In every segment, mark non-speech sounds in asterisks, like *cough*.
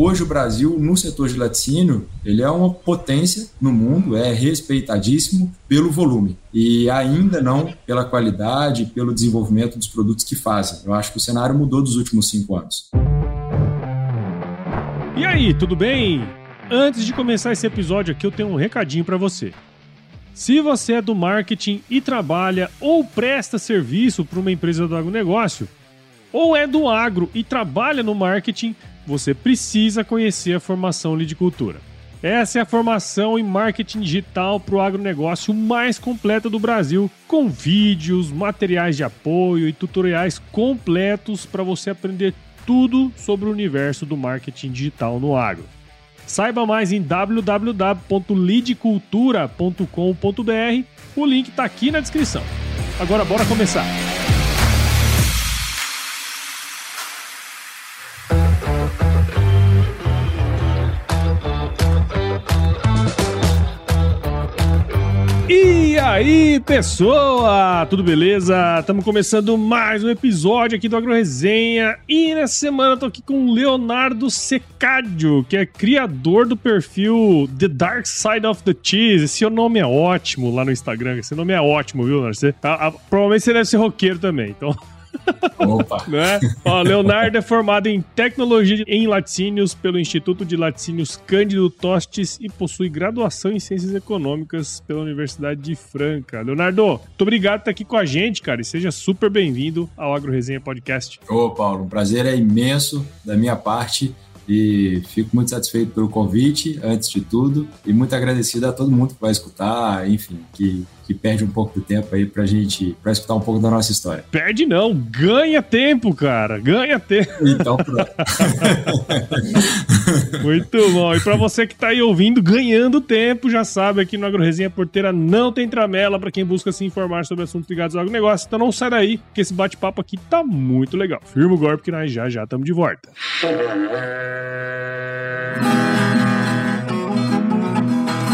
hoje o Brasil, no setor de laticínio, ele é uma potência no mundo, é respeitadíssimo pelo volume e ainda não pela qualidade, pelo desenvolvimento dos produtos que fazem. Eu acho que o cenário mudou dos últimos cinco anos. E aí, tudo bem? Antes de começar esse episódio aqui, eu tenho um recadinho para você. Se você é do marketing e trabalha ou presta serviço para uma empresa do agronegócio, ou é do agro e trabalha no marketing, você precisa conhecer a formação Lidicultura. Essa é a formação em marketing digital para o agronegócio mais completa do Brasil, com vídeos, materiais de apoio e tutoriais completos para você aprender tudo sobre o universo do marketing digital no agro. Saiba mais em www.lidcultura.com.br. O link está aqui na descrição. Agora bora começar. Aí, pessoa? Tudo beleza? Estamos começando mais um episódio aqui do Agro Resenha e nessa semana eu tô aqui com o Leonardo Secadio, que é criador do perfil The Dark Side of the Cheese. Esse nome é ótimo lá no Instagram. Esse nome é ótimo, viu, Leonardo? Você, a, a, provavelmente você deve ser roqueiro também, então. *laughs* Opa! *laughs* né? Ó, Leonardo é formado em tecnologia em laticínios pelo Instituto de Laticínios Cândido Tostes e possui graduação em ciências econômicas pela Universidade de Franca. Leonardo, muito obrigado por estar aqui com a gente, cara, e seja super bem-vindo ao Agro Resenha Podcast. Ô, Paulo, um prazer é imenso da minha parte e fico muito satisfeito pelo convite, antes de tudo, e muito agradecido a todo mundo que vai escutar, enfim, que que perde um pouco do tempo aí pra gente, pra escutar um pouco da nossa história. Perde não, ganha tempo, cara, ganha tempo. Então, *laughs* pronto. *laughs* Muito bom. E para você que tá aí ouvindo, ganhando tempo, já sabe, aqui no AgroResenha Porteira não tem tramela para quem busca se informar sobre assuntos ligados ao agronegócio. Então não sai daí, que esse bate-papo aqui tá muito legal. Firma o golpe que nós já já estamos de volta. *laughs*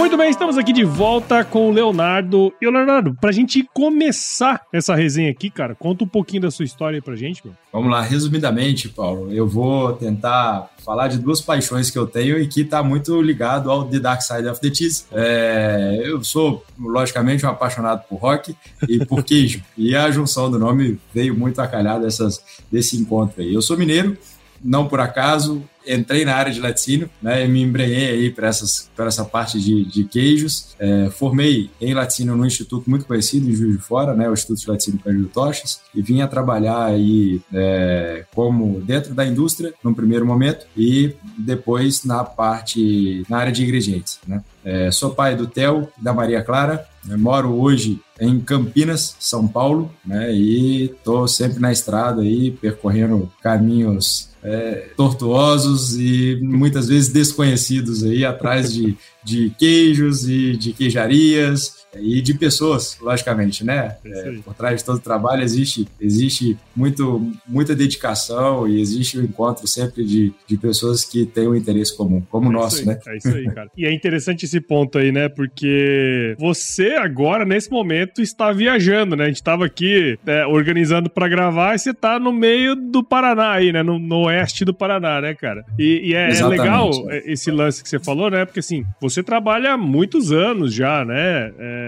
Muito bem, estamos aqui de volta com o Leonardo. E Leonardo, pra gente começar essa resenha aqui, cara, conta um pouquinho da sua história aí pra gente, meu. Vamos lá, resumidamente, Paulo, eu vou tentar falar de duas paixões que eu tenho e que está muito ligado ao The Dark Side of the Cheese. É, eu sou, logicamente, um apaixonado por rock e por *laughs* queijo. e a junção do nome veio muito a calhar dessas, desse encontro aí. Eu sou mineiro, não por acaso, entrei na área de laticínio, né, me embrenhei aí para essa parte de, de queijos. É, formei em laticínio num instituto muito conhecido em Juiz de Fora, né, o Instituto de Laticínio Cândido Tochas, e vim a trabalhar aí é, como dentro da indústria, num primeiro momento, e depois na parte, na área de ingredientes, né. É, sou pai do Theo da Maria Clara, eu moro hoje em Campinas, São Paulo, né? E estou sempre na estrada aí, percorrendo caminhos é, tortuosos e muitas vezes desconhecidos aí atrás de, de queijos e de queijarias e de pessoas, logicamente, né? É, por trás de todo o trabalho existe, existe muito, muita dedicação e existe o um encontro sempre de, de pessoas que têm um interesse comum, como o é nosso, né? É isso aí, cara. e é interessante esse ponto aí, né? Porque você agora, nesse momento, está viajando, né? A gente estava aqui né, organizando para gravar e você está no meio do Paraná aí, né? No, no oeste do Paraná, né, cara? E, e é, é legal esse lance que você falou, né? Porque assim, você você trabalha há muitos anos já, né? É,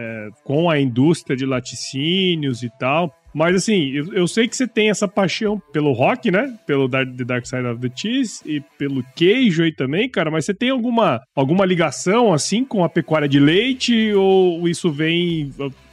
com a indústria de laticínios e tal. Mas assim, eu, eu, sei que você tem essa paixão pelo rock, né? Pelo Dark, The Dark Side of the Cheese e pelo queijo aí também, cara. Mas você tem alguma, alguma ligação, assim, com a pecuária de leite? Ou isso vem.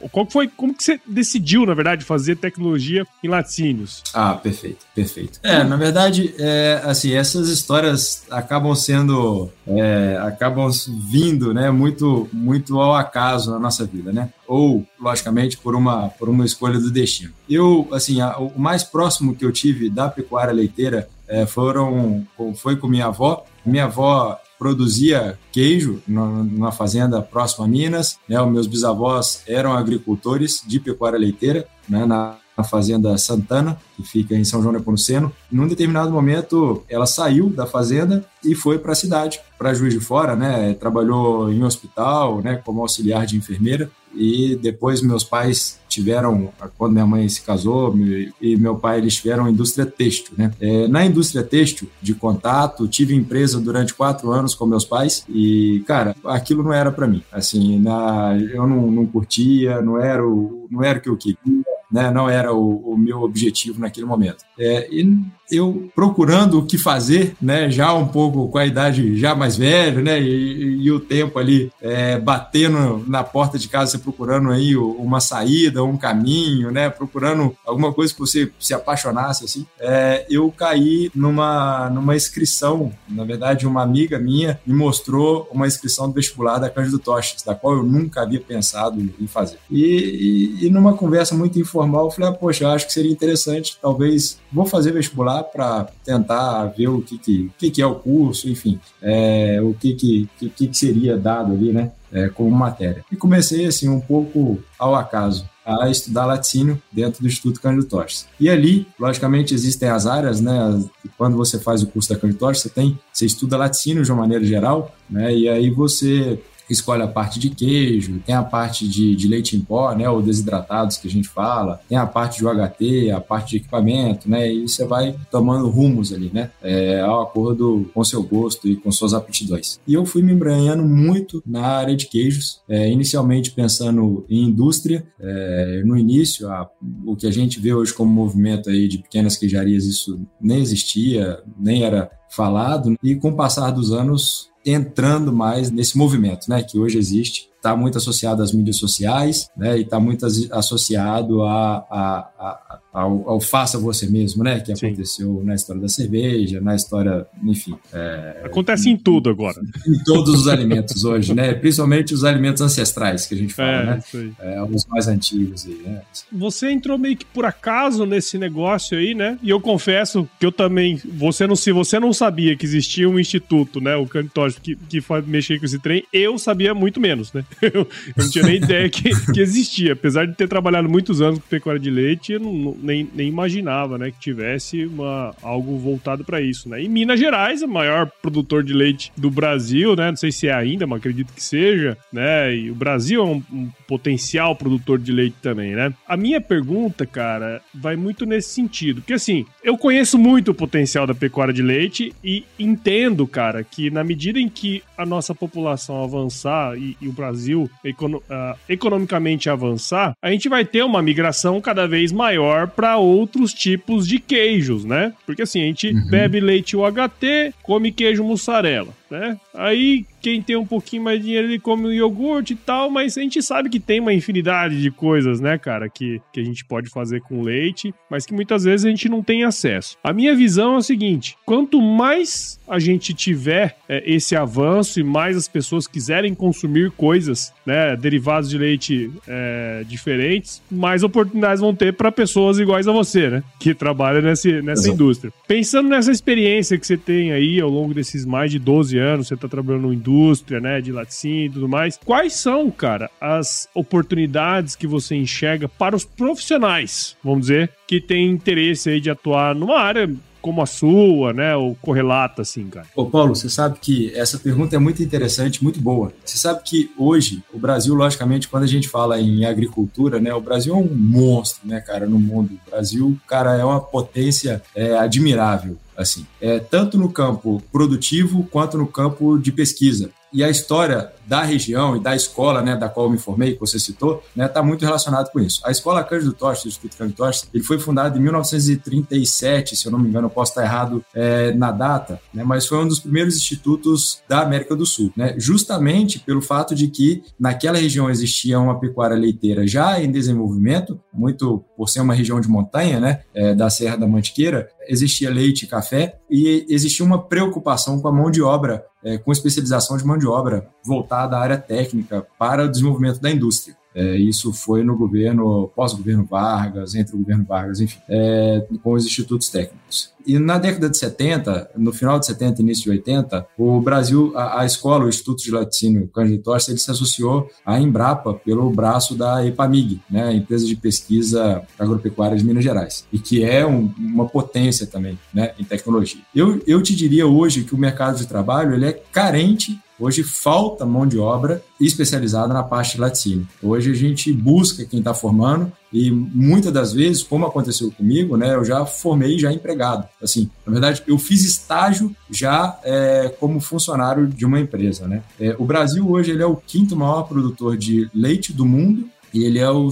Qual foi, como que você decidiu, na verdade, fazer tecnologia em laticínios? Ah, perfeito, perfeito. É, na verdade, é, assim, essas histórias acabam sendo. É, acabam vindo, né? Muito, muito ao acaso na nossa vida, né? Ou, logicamente, por uma, por uma escolha do destino. Eu, assim, a, o mais próximo que eu tive da pecuária leiteira é, foram, foi com minha avó. Minha avó produzia queijo numa fazenda próxima a Minas. Né? Os meus bisavós eram agricultores de pecuária leiteira né? na, na fazenda Santana, que fica em São João Nepomuceno. Num determinado momento, ela saiu da fazenda e foi para a cidade, para Juiz de Fora, né? Trabalhou em hospital, né? Como auxiliar de enfermeira e depois meus pais tiveram, quando minha mãe se casou e meu pai, eles tiveram indústria têxtil, né? É, na indústria têxtil, de contato, tive empresa durante quatro anos com meus pais e, cara, aquilo não era para mim. Assim, na, eu não, não curtia, não era o, não era o que eu queria, né? Não era o, o meu objetivo naquele momento. É, e eu procurando o que fazer, né, já um pouco com a idade já mais velha, né, e, e o tempo ali é, batendo na porta de casa, você procurando aí uma saída, um caminho, né, procurando alguma coisa que você se apaixonasse, assim, é, eu caí numa, numa inscrição, na verdade, uma amiga minha me mostrou uma inscrição do vestibular da Cândido Toches, da qual eu nunca havia pensado em fazer. E, e, e numa conversa muito informal, eu falei, ah, poxa, acho que seria interessante, talvez, vou fazer vestibular para tentar ver o que, que, que, que, é o curso, enfim, é, o que, que, que, que seria dado ali, né, é, como matéria. E comecei, assim, um pouco ao acaso a estudar laticínio dentro do Instituto Cândido Tostes. E ali, logicamente, existem as áreas, né? Quando você faz o curso da Cândido Tostes, você tem, você estuda laticínio de uma maneira geral, né? E aí você escolhe a parte de queijo, tem a parte de, de leite em pó, né, ou desidratados que a gente fala, tem a parte de UHT, a parte de equipamento, né, e você vai tomando rumos ali, né, é, ao acordo com seu gosto e com suas aptidões. E eu fui me embranhando muito na área de queijos, é, inicialmente pensando em indústria, é, no início, a, o que a gente vê hoje como movimento aí de pequenas queijarias, isso nem existia, nem era falado, e com o passar dos anos entrando mais nesse movimento, né, que hoje existe, está muito associado às mídias sociais, né, e está muito associado a, a, a, ao, ao, faça você mesmo, né? Que Sim. aconteceu na história da cerveja, na história, enfim. É, Acontece em, em tudo agora. Em todos os alimentos hoje, né? Principalmente os alimentos ancestrais que a gente fala, é, né? É, os mais antigos aí, né? Você entrou meio que por acaso nesse negócio aí, né? E eu confesso que eu também, você não, se você não sabia que existia um instituto, né? O Cantógio que, que mexer com esse trem, eu sabia muito menos, né? *laughs* Eu, eu não tinha nem ideia que, que existia. Apesar de ter trabalhado muitos anos com pecuária de leite, eu não nem, nem imaginava, né, que tivesse uma, algo voltado para isso, né? Em Minas Gerais, o maior produtor de leite do Brasil, né? Não sei se é ainda, mas acredito que seja, né? E o Brasil é um, um potencial produtor de leite também, né? A minha pergunta, cara, vai muito nesse sentido, porque assim, eu conheço muito o potencial da pecuária de leite e entendo, cara, que na medida em que a nossa população avançar e, e o Brasil econo, uh, economicamente avançar, a gente vai ter uma migração cada vez maior para outros tipos de queijos, né? Porque assim, a gente uhum. bebe leite UHT, come queijo mussarela, né? Aí quem tem um pouquinho mais de dinheiro ele come um iogurte e tal, mas a gente sabe que tem uma infinidade de coisas, né, cara, que, que a gente pode fazer com leite, mas que muitas vezes a gente não tem acesso. A minha visão é o seguinte: quanto mais a gente tiver é, esse avanço e mais as pessoas quiserem consumir coisas, né, derivados de leite é, diferentes, mais oportunidades vão ter para pessoas iguais a você, né, que trabalham nesse, nessa Exato. indústria. Pensando nessa experiência que você tem aí ao longo desses mais de 12 anos, você está trabalhando indústria indústria, né, de laticínio e tudo mais. Quais são, cara, as oportunidades que você enxerga para os profissionais, vamos dizer, que têm interesse aí de atuar numa área como a sua, né? Ou correlata, assim, cara? Ô, Paulo, você sabe que essa pergunta é muito interessante, muito boa. Você sabe que hoje, o Brasil, logicamente, quando a gente fala em agricultura, né? O Brasil é um monstro, né, cara, no mundo. O Brasil, cara, é uma potência é, admirável assim, é, tanto no campo produtivo quanto no campo de pesquisa e a história da região e da escola, né, da qual eu me formei, que você citou, né, está muito relacionado com isso. A escola Cândido Tosta, o Instituto Cândido Tosta, ele foi fundado em 1937, se eu não me engano, eu posso estar errado é, na data, né, mas foi um dos primeiros institutos da América do Sul, né, justamente pelo fato de que naquela região existia uma pecuária leiteira já em desenvolvimento, muito por ser uma região de montanha, né, é, da Serra da Mantiqueira, existia leite e café e existia uma preocupação com a mão de obra é, com especialização de mão de obra voltada à área técnica para o desenvolvimento da indústria. É, isso foi no governo, pós-governo Vargas, entre o governo Vargas, enfim, é, com os institutos técnicos. E na década de 70, no final de 70, início de 80, o Brasil, a, a escola, o Instituto de Laticínio Cândido Torce, ele se associou à Embrapa pelo braço da EPAMIG, né, empresa de pesquisa agropecuária de Minas Gerais, e que é um, uma potência também né, em tecnologia. Eu, eu te diria hoje que o mercado de trabalho ele é carente Hoje falta mão de obra especializada na parte laticínio. Hoje a gente busca quem está formando e muitas das vezes, como aconteceu comigo, né, eu já formei já empregado. Assim, na verdade, eu fiz estágio já é, como funcionário de uma empresa. Né? É, o Brasil hoje ele é o quinto maior produtor de leite do mundo e ele é o,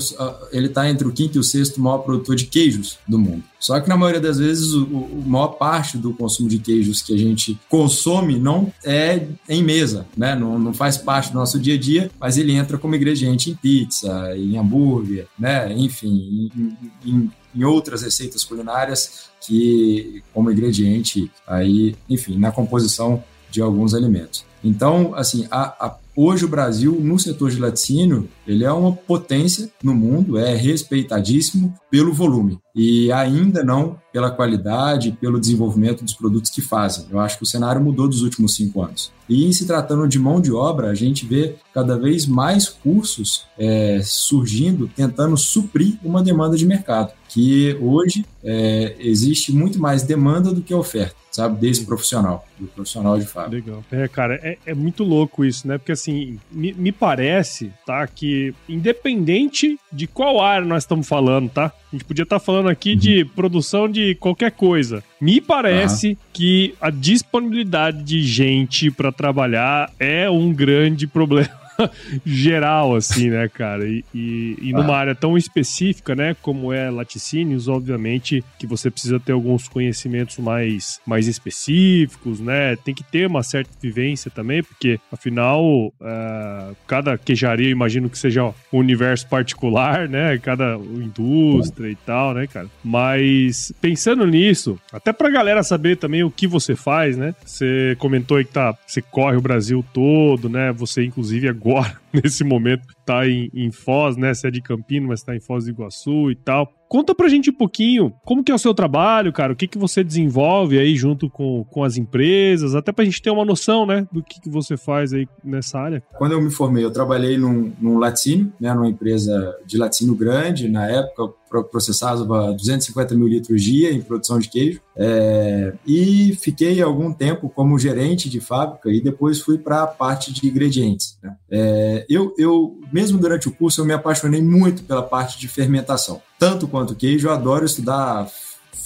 ele está entre o quinto e o sexto maior produtor de queijos do mundo. Só que na maioria das vezes o, o maior parte do consumo de queijos que a gente consome não é em mesa, né? Não, não faz parte do nosso dia a dia, mas ele entra como ingrediente em pizza, em hambúrguer, né? Enfim, em, em, em outras receitas culinárias que como ingrediente aí, enfim, na composição de alguns alimentos. Então, assim, a, a Hoje o Brasil, no setor de laticínio, ele é uma potência no mundo, é respeitadíssimo pelo volume e ainda não pela qualidade, pelo desenvolvimento dos produtos que fazem. Eu acho que o cenário mudou dos últimos cinco anos. E se tratando de mão de obra, a gente vê cada vez mais cursos é, surgindo, tentando suprir uma demanda de mercado, que hoje é, existe muito mais demanda do que oferta sabe? Desse profissional, do profissional de fato. Legal. É, cara, é, é muito louco isso, né? Porque assim, me, me, parece, tá? Que independente de qual área nós estamos falando, tá? A gente podia estar tá falando aqui uhum. de produção de qualquer coisa. Me parece uhum. que a disponibilidade de gente para trabalhar é um grande problema. *laughs* geral, assim, né, cara? E, e, e numa ah. área tão específica, né, como é laticínios, obviamente que você precisa ter alguns conhecimentos mais, mais específicos, né? Tem que ter uma certa vivência também, porque afinal, uh, cada queijaria, imagino que seja um universo particular, né? Cada indústria e tal, né, cara? Mas pensando nisso, até pra galera saber também o que você faz, né? Você comentou aí que tá, você corre o Brasil todo, né? Você, inclusive, agora agora, *laughs* nesse momento, tá em, em Foz, né? Você é de Campinas, mas tá em Foz do Iguaçu e tal. Conta pra gente um pouquinho como que é o seu trabalho, cara, o que que você desenvolve aí junto com, com as empresas, até pra gente ter uma noção, né, do que que você faz aí nessa área. Quando eu me formei, eu trabalhei num, num laticínio, né, numa empresa de laticínio grande, na época processava 250 mil litros dia em produção de queijo, é, e fiquei algum tempo como gerente de fábrica e depois fui para a parte de ingredientes. Né? É, eu, eu, mesmo durante o curso, eu me apaixonei muito pela parte de fermentação tanto quanto queijo, eu adoro estudar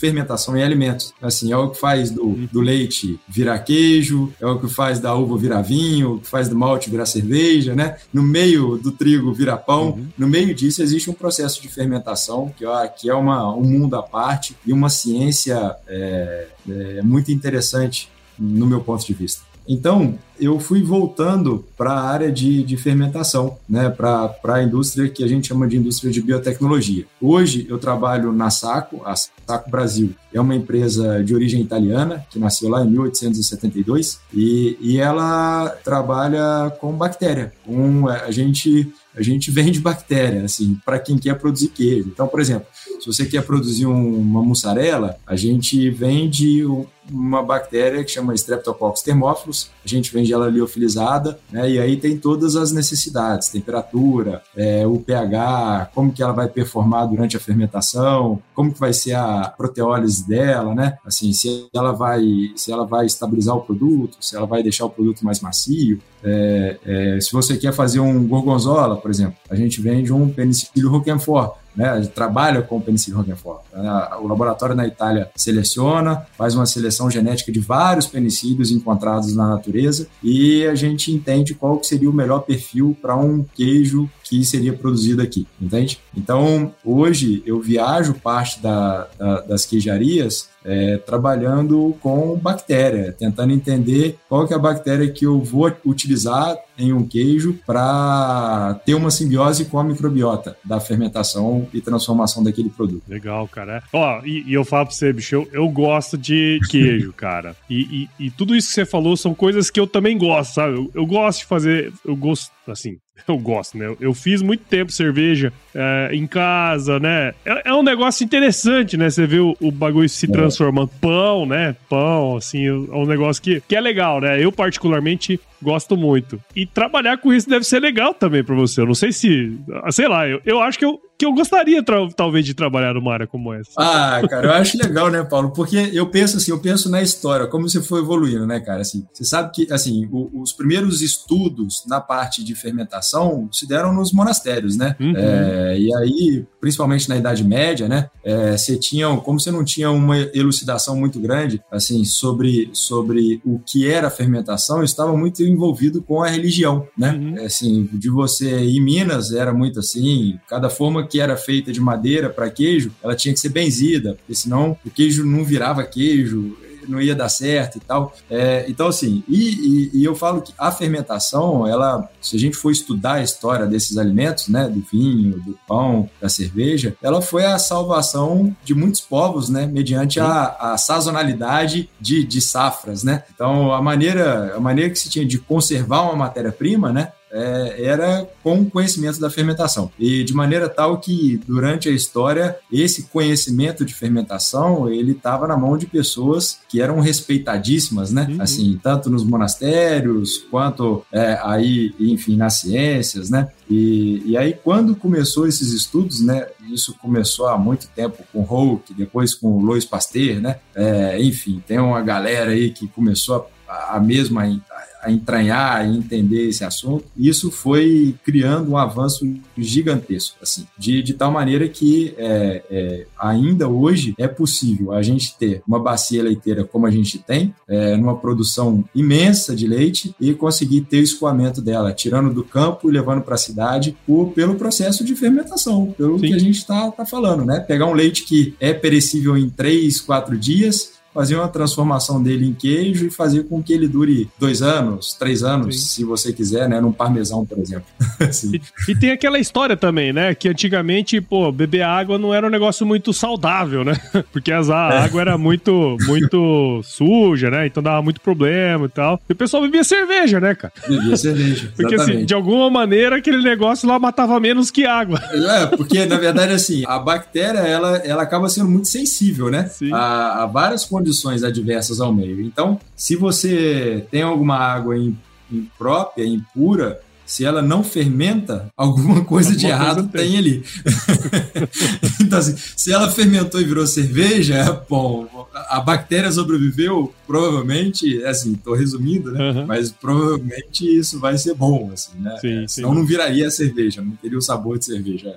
fermentação em alimentos. Assim, é o que faz do, do leite virar queijo, é o que faz da uva virar vinho, o que faz do malte virar cerveja, né? No meio do trigo virar pão. Uhum. No meio disso existe um processo de fermentação que, ó, que é uma, um mundo à parte e uma ciência é, é muito interessante no meu ponto de vista. Então, eu fui voltando para a área de, de fermentação, né, para a indústria que a gente chama de indústria de biotecnologia. Hoje, eu trabalho na Saco, a Saco Brasil é uma empresa de origem italiana, que nasceu lá em 1872, e, e ela trabalha com bactéria. Com, a gente a gente vende bactéria, assim, para quem quer produzir queijo. Então, por exemplo, se você quer produzir um, uma mussarela, a gente vende uma bactéria que chama Streptococcus thermophilus, a gente vende ela liofilizada, né, e aí tem todas as necessidades, temperatura, é, o pH, como que ela vai performar durante a fermentação, como que vai ser a proteólise dela, né, assim, se ela vai, se ela vai estabilizar o produto, se ela vai deixar o produto mais macio, é, é, se você quer fazer um gorgonzola, por exemplo, a gente vende um penicilio roquefort, né? Trabalha com Penicillium roquefort. Né? O laboratório na Itália seleciona, faz uma seleção genética de vários penicílios encontrados na natureza e a gente entende qual seria o melhor perfil para um queijo que seria produzido aqui, entende? Então, hoje eu viajo parte da, da, das queijarias é, trabalhando com bactéria, tentando entender qual que é a bactéria que eu vou utilizar em um queijo para ter uma simbiose com a microbiota da fermentação e transformação daquele produto. Legal, cara. Ó, e, e eu falo para você, bicho, eu, eu gosto de queijo, *laughs* cara. E, e, e, tudo isso que você falou são coisas que eu também gosto, sabe? Eu, eu gosto de fazer, eu gosto, assim, *laughs* eu gosto, né? Eu fiz muito tempo cerveja é, em casa, né? É, é, um negócio interessante, né? Você vê o, o bagulho se é. transformando. Pão, né? Pão, assim, é um negócio que, que é legal, né? Eu, particularmente, gosto muito. E trabalhar com isso deve ser legal também para você. Eu não sei se. Sei lá, eu, eu acho que eu, que eu gostaria, talvez, de trabalhar numa área como essa. Ah, cara, eu acho legal, né, Paulo? Porque eu penso assim, eu penso na história, como você foi evoluindo, né, cara? Assim, você sabe que, assim, o, os primeiros estudos na parte de fermentação se deram nos monastérios, né? Uhum. É, e aí, principalmente na Idade Média, né, é, você tinha, como você não tinha uma elucidação muito grande, assim, sobre, sobre o que era a fermentação, estava muito envolvido com a religião, né? Uhum. É, assim, de você, em Minas, era muito assim, cada forma que era feita de madeira para queijo, ela tinha que ser benzida, porque senão o queijo não virava queijo, não ia dar certo e tal. É, então, assim, e, e, e, eu falo que a fermentação, ela, se a gente for estudar a história desses alimentos, né, do vinho, do pão, da cerveja, ela foi a salvação de muitos povos, né, mediante a, a sazonalidade de, de safras, né. Então, a maneira, a maneira que se tinha de conservar uma matéria-prima, né, é, era com conhecimento da fermentação. E de maneira tal que, durante a história, esse conhecimento de fermentação, ele estava na mão de pessoas que eram respeitadíssimas, né? Uhum. Assim, tanto nos monastérios, quanto é, aí, enfim, nas ciências, né? E, e aí, quando começou esses estudos, né? Isso começou há muito tempo com Houck, depois com Louis Pasteur, né? É, enfim, tem uma galera aí que começou a, a mesma a entranhar e entender esse assunto. Isso foi criando um avanço gigantesco, assim, de, de tal maneira que é, é, ainda hoje é possível a gente ter uma bacia leiteira como a gente tem, é, numa produção imensa de leite e conseguir ter o escoamento dela, tirando do campo e levando para a cidade por, pelo processo de fermentação, pelo Sim. que a gente está tá falando, né? Pegar um leite que é perecível em três, quatro dias, fazer uma transformação dele em queijo e fazer com que ele dure dois anos, três anos, Sim. se você quiser, né? Num parmesão, por exemplo. *laughs* e, e, tem aquela história também, né? Que antigamente, pô, beber água não era um negócio muito saudável, né? *laughs* Porque a é. água era muito, muito suja, né? Então dava muito problema e tal. E o pessoal bebia cerveja, né, cara? Bebia cerveja. *laughs* porque, assim, de alguma maneira, aquele negócio lá matava menos que água. É, porque, na verdade, assim, a bactéria, ela, ela acaba sendo muito sensível, né? Sim. A, a várias condições condições adversas ao meio. Então, se você tem alguma água imprópria, impura, se ela não fermenta, *laughs* alguma coisa alguma de errado coisa tem. tem. ali. *laughs* então, assim, se ela fermentou e virou cerveja, é *laughs* bom, a bactéria sobreviveu, provavelmente, assim, estou resumindo, né? Uhum. Mas provavelmente isso vai ser bom, assim, né? Sim, Senão sim. não viraria cerveja, não teria o sabor de cerveja.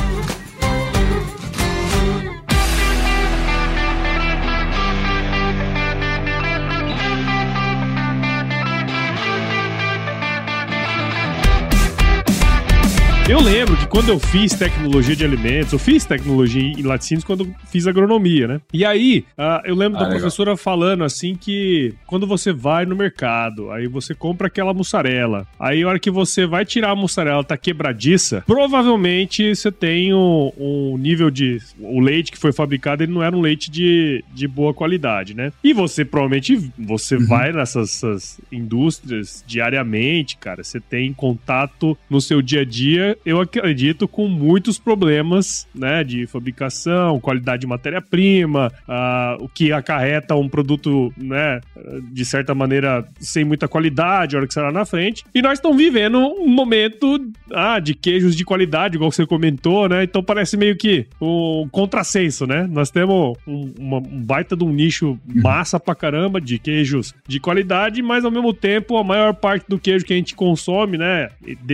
Eu lembro de quando eu fiz tecnologia de alimentos, eu fiz tecnologia em laticínios quando eu fiz agronomia, né? E aí, uh, eu lembro ah, da legal. professora falando assim que quando você vai no mercado, aí você compra aquela mussarela, aí a hora que você vai tirar a mussarela, tá quebradiça, provavelmente você tem um, um nível de... O leite que foi fabricado, ele não era um leite de, de boa qualidade, né? E você provavelmente, você uhum. vai nessas indústrias diariamente, cara, você tem contato no seu dia a dia eu acredito, com muitos problemas, né, de fabricação, qualidade de matéria-prima, uh, o que acarreta um produto, né, de certa maneira, sem muita qualidade, a hora que lá na frente. E nós estamos vivendo um momento ah, de queijos de qualidade, igual você comentou, né? Então parece meio que um contrassenso, né? Nós temos um, uma, um baita de um nicho massa pra caramba de queijos de qualidade, mas ao mesmo tempo a maior parte do queijo que a gente consome, né,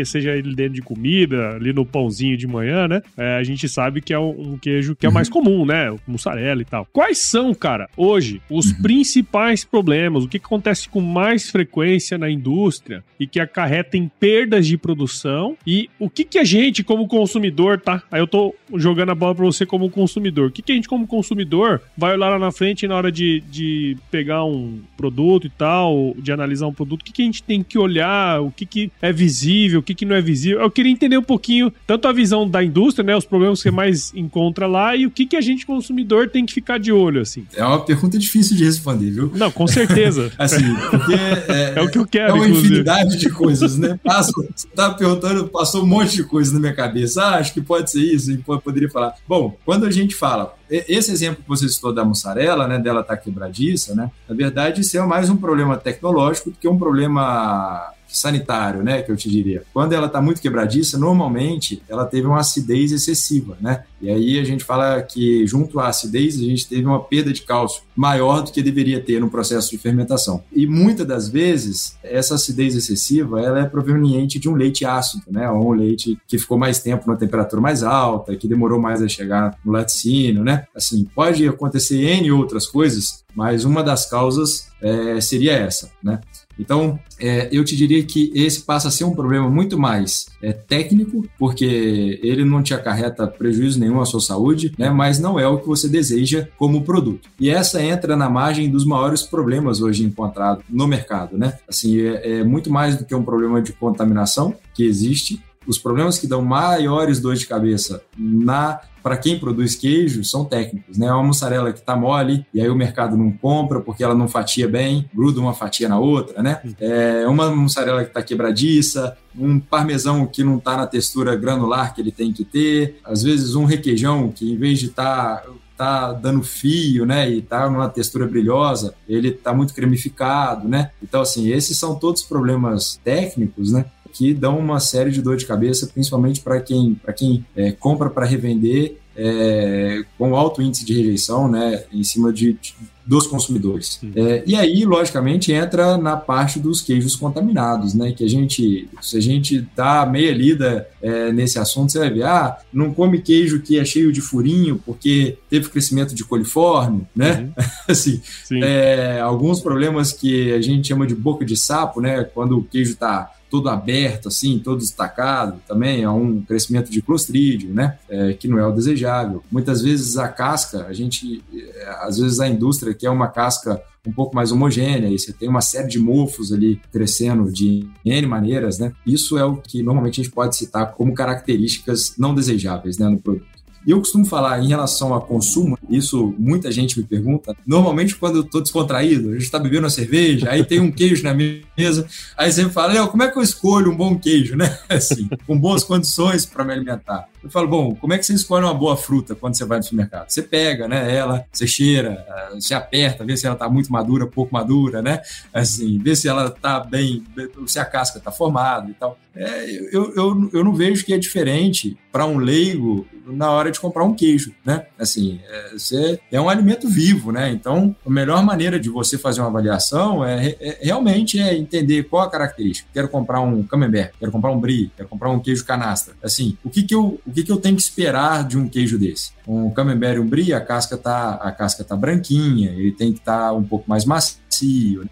seja ele dentro de comida, ali no pãozinho de manhã, né? É, a gente sabe que é um queijo que é mais comum, né? Mussarela e tal. Quais são, cara, hoje, os uhum. principais problemas? O que acontece com mais frequência na indústria e que acarreta em perdas de produção? E o que, que a gente, como consumidor, tá? Aí eu tô jogando a bola pra você como consumidor. O que, que a gente, como consumidor, vai olhar lá na frente na hora de, de pegar um produto e tal, de analisar um produto? O que, que a gente tem que olhar? O que, que é visível? O que, que não é visível? Eu queria entender um pouquinho tanto a visão da indústria, né, os problemas que você mais encontra lá e o que, que a gente consumidor tem que ficar de olho, assim. É uma pergunta difícil de responder, viu? Não, com certeza. *laughs* assim, porque é, é, o que eu quero. É uma inclusive. infinidade de coisas, né? Passa, você tá perguntando, passou um monte de coisa na minha cabeça. Ah, acho que pode ser isso, e poderia falar. Bom, quando a gente fala esse exemplo que você citou da mussarela, né, dela estar tá quebradiça, né, na verdade isso é mais um problema tecnológico do que um problema sanitário, né, que eu te diria. Quando ela está muito quebradiça, normalmente ela teve uma acidez excessiva, né? E aí a gente fala que junto à acidez a gente teve uma perda de cálcio maior do que deveria ter no processo de fermentação. E muitas das vezes essa acidez excessiva ela é proveniente de um leite ácido, né? Ou um leite que ficou mais tempo numa temperatura mais alta, que demorou mais a chegar no laticínio, né? Assim, pode acontecer N outras coisas, mas uma das causas é, seria essa, né? Então, é, eu te diria que esse passa a ser um problema muito mais é, técnico, porque ele não te acarreta prejuízo nenhum à sua saúde, né, mas não é o que você deseja como produto. E essa entra na margem dos maiores problemas hoje encontrados no mercado. Né? Assim, é, é muito mais do que um problema de contaminação que existe, os problemas que dão maiores dores de cabeça na para quem produz queijo são técnicos, né? É uma mussarela que está mole e aí o mercado não compra porque ela não fatia bem, gruda uma fatia na outra, né? É uma mussarela que está quebradiça, um parmesão que não está na textura granular que ele tem que ter, às vezes um requeijão que em vez de estar tá tá dando fio, né, e tá numa textura brilhosa, ele tá muito cremificado, né? Então assim, esses são todos problemas técnicos, né, que dão uma série de dor de cabeça, principalmente para quem, pra quem é, compra para revender é, com alto índice de rejeição né, em cima de, de dos consumidores. É, e aí, logicamente, entra na parte dos queijos contaminados, né? Que a gente, se a gente dá meia lida é, nesse assunto, você vai ver, ah, não come queijo que é cheio de furinho porque teve crescimento de coliforme, né? Uhum. *laughs* assim, é, alguns problemas que a gente chama de boca de sapo, né? Quando o queijo está todo aberto, assim, todo destacado, também é um crescimento de clostrídio, né? É, que não é o desejável. Muitas vezes a casca, a gente, é, às vezes a indústria quer uma casca um pouco mais homogênea e você tem uma série de mofos ali crescendo de N maneiras, né? Isso é o que normalmente a gente pode citar como características não desejáveis, né, no produto. E eu costumo falar em relação a consumo, isso muita gente me pergunta. Normalmente, quando eu tô descontraído, a gente está bebendo uma cerveja, aí tem um queijo na mesa, aí você fala, como é que eu escolho um bom queijo, *laughs* né? Assim, com boas condições para me alimentar. Eu falo, bom, como é que você escolhe uma boa fruta quando você vai no supermercado? Você pega, né, ela, você cheira, você aperta, vê se ela está muito madura, pouco madura, né? Assim, vê se ela está bem, se a casca está formada e tal. É, eu, eu, eu não vejo que é diferente para um leigo na hora de comprar um queijo, né? Assim, é, você é um alimento vivo, né? Então, a melhor maneira de você fazer uma avaliação é, é realmente é entender qual a característica. Quero comprar um camembert, quero comprar um brie, quero comprar um queijo canastra. Assim, o que que eu, o que que eu tenho que esperar de um queijo desse? Um camembert e um brie, a casca tá, a casca tá branquinha, ele tem que estar tá um pouco mais macio